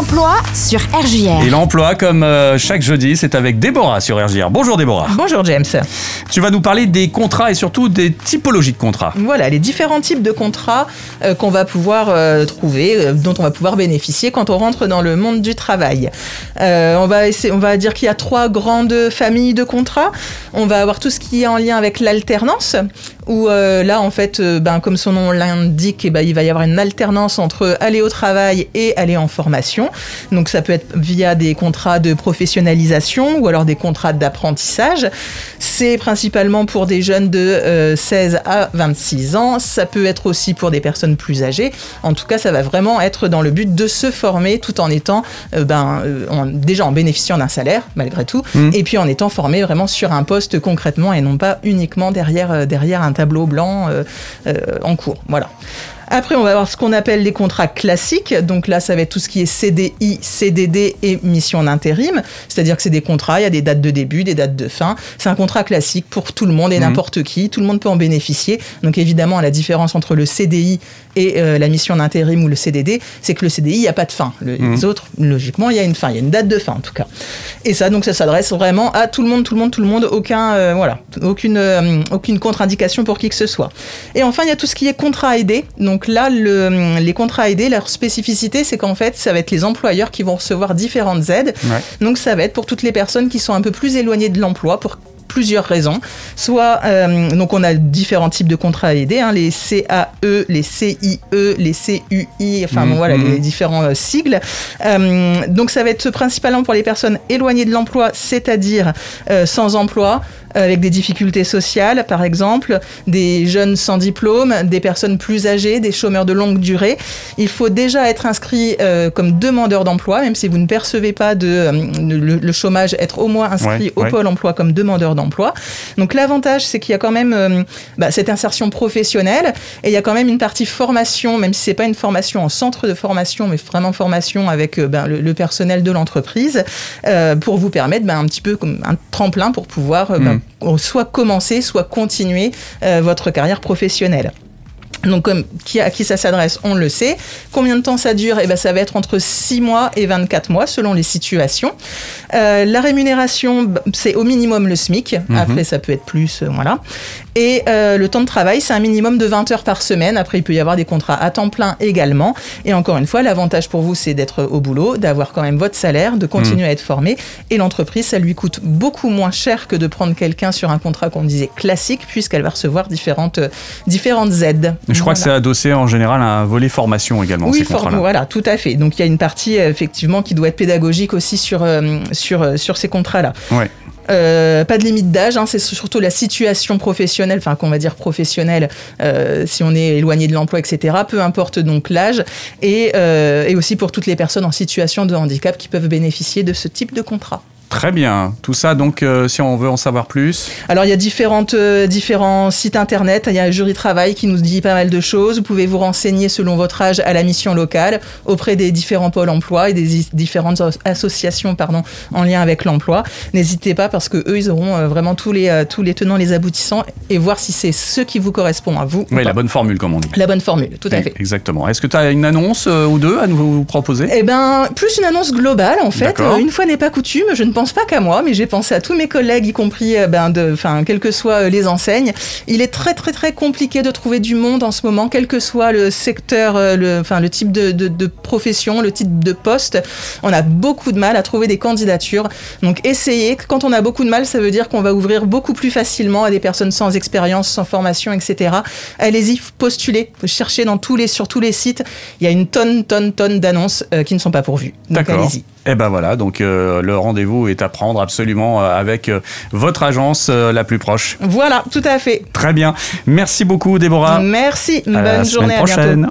L'emploi sur RJR. Et l'emploi, comme euh, chaque jeudi, c'est avec Déborah sur RJR. Bonjour Déborah. Bonjour James. Tu vas nous parler des contrats et surtout des typologies de contrats. Voilà, les différents types de contrats euh, qu'on va pouvoir euh, trouver, dont on va pouvoir bénéficier quand on rentre dans le monde du travail. Euh, on, va essayer, on va dire qu'il y a trois grandes familles de contrats. On va avoir tout ce qui est en lien avec l'alternance, où euh, là, en fait, euh, ben, comme son nom l'indique, eh ben, il va y avoir une alternance entre aller au travail et aller en formation. Donc ça peut être via des contrats de professionnalisation ou alors des contrats d'apprentissage. C'est principalement pour des jeunes de euh, 16 à 26 ans. Ça peut être aussi pour des personnes plus âgées. En tout cas, ça va vraiment être dans le but de se former tout en étant euh, ben, euh, en- déjà en bénéficiant d'un salaire malgré tout, Mhm. et puis en étant formé vraiment sur un poste concrètement et non pas uniquement derrière, euh, derrière un tableau blanc euh, euh, en cours. Voilà. Après, on va avoir ce qu'on appelle les contrats classiques. Donc là, ça va être tout ce qui est CDI, CDD et mission d'intérim. C'est-à-dire que c'est des contrats, il y a des dates de début, des dates de fin. C'est un contrat classique pour tout le monde et Mhm. n'importe qui. Tout le monde peut en bénéficier. Donc évidemment, la différence entre le CDI et euh, la mission d'intérim ou le CDD, c'est que le CDI, il n'y a pas de fin. Le- Mhm. Les autres, logiquement, il y a une fin. Il y a une date de fin, en tout cas. Et ça, donc, ça s'adresse vraiment à tout le monde, tout le monde, tout le monde. Aucun, euh, voilà, aucune, euh, aucune contre-indication pour qui que ce soit. Et enfin, il y a tout ce qui est contrat aidé. Donc là, le- les contrats aidés, leur spécificité, c'est qu'en fait, ça va être les employeurs qui vont recevoir différentes aides. Ouais. Donc ça va être pour toutes les personnes qui sont un peu plus éloignées de l'emploi pour plusieurs raisons. Soit, euh, donc on a différents types de contrats aidés, hein, les CAE, les CIE, les CUI, enfin bon, Mhm. voilà, les différents euh, sigles. Euh, donc ça va être principalement pour les personnes éloignées de l'emploi, c'est-à-dire sans emploi, avec des difficultés sociales, par exemple, des jeunes sans diplôme, des personnes plus âgées, des chômeurs de longue durée. Il faut déjà être inscrit euh, comme demandeur d'emploi, même si vous ne percevez pas de, euh, le, le chômage, être au moins inscrit Ouais, au ouais. pôle emploi comme demandeur d'emploi. Donc l'avantage, c'est qu'il y a quand même euh, bah, cette insertion professionnelle et il y a quand même une partie formation, même si c'est pas une formation en centre de formation, mais vraiment formation avec euh, ben, le, le personnel de l'entreprise, euh, pour vous permettre ben, un petit peu comme un tremplin pour pouvoir ben, soit commencer, soit continuer votre carrière professionnelle. Donc, comme qui, à qui ça s'adresse, on le sait. Combien de temps ça dure? Eh ben, Ça va être entre 6 mois et 24 mois, selon les situations. Euh, la rémunération, c'est au minimum le SMIC. Mhm. Après, ça peut être plus, euh, voilà. Et euh, le temps de travail, c'est un minimum de 20 heures par semaine. Après, il peut y avoir des contrats à temps plein également. Et encore une fois, l'avantage pour vous, c'est d'être au boulot, d'avoir quand même votre salaire, de continuer à être formé. Et l'entreprise, ça lui coûte beaucoup moins cher que de prendre quelqu'un sur un contrat qu'on disait classique, puisqu'elle va recevoir différentes, euh, différentes aides. Je crois que c'est adossé en général à un volet formation également, Oui, ces for- voilà, tout à fait. Donc il y a une partie euh, effectivement qui doit être pédagogique aussi sur, euh, sur, euh, sur ces contrats-là. Ouais. Euh, pas de limite d'âge, hein, c'est surtout la situation professionnelle, enfin qu'on va dire professionnelle, euh, si on est éloigné de l'emploi, etc. Peu importe donc l'âge, et, euh, et aussi pour toutes les personnes en situation de handicap qui peuvent bénéficier de ce type de contrat. Très bien. Tout ça, donc, euh, si on veut en savoir plus. Alors il y a différentes, euh, différents sites internet, il y a un jury travail qui nous dit pas mal de choses, vous pouvez vous renseigner selon votre âge à la mission locale, auprès des différents pôles emploi et des différentes as- associations pardon, en lien avec l'emploi. N'hésitez pas parce que eux ils auront euh, vraiment tous les, tous les tenants, les aboutissants et voir si c'est ce qui vous correspond à vous. ou Oui, la bonne formule, comme on dit. La bonne formule, tout à fait. Exactement. Est-ce que tu as une annonce ou deux à nous proposer? Eh ben, plus une annonce globale en fait. Une fois n'est pas coutume, je ne pense pas qu'à moi, mais j'ai pensé à tous mes collègues, y compris, euh, ben, de, enfin, quelles que soient euh, les enseignes. Il est très très très compliqué de trouver du monde en ce moment, quel que soit le secteur, euh, le, enfin, le type de, de, de profession, le type de poste. On a beaucoup de mal à trouver des candidatures. Donc essayez. Quand on a beaucoup de mal, ça veut dire qu'on va ouvrir beaucoup plus facilement à des personnes sans expérience, sans formation, etc. Allez-y, postulez, cherchez dans tous les, sur tous les sites. Il y a une tonne, tonne, tonne d'annonces euh, qui ne sont pas pourvues. Donc allez-y. Et ben voilà, donc euh, le rendez-vous est à prendre absolument euh, avec euh, votre agence euh, la plus proche. Voilà, tout à fait. Très bien. Merci beaucoup, Déborah. Merci. À Bonne journée. À bientôt. prochaine.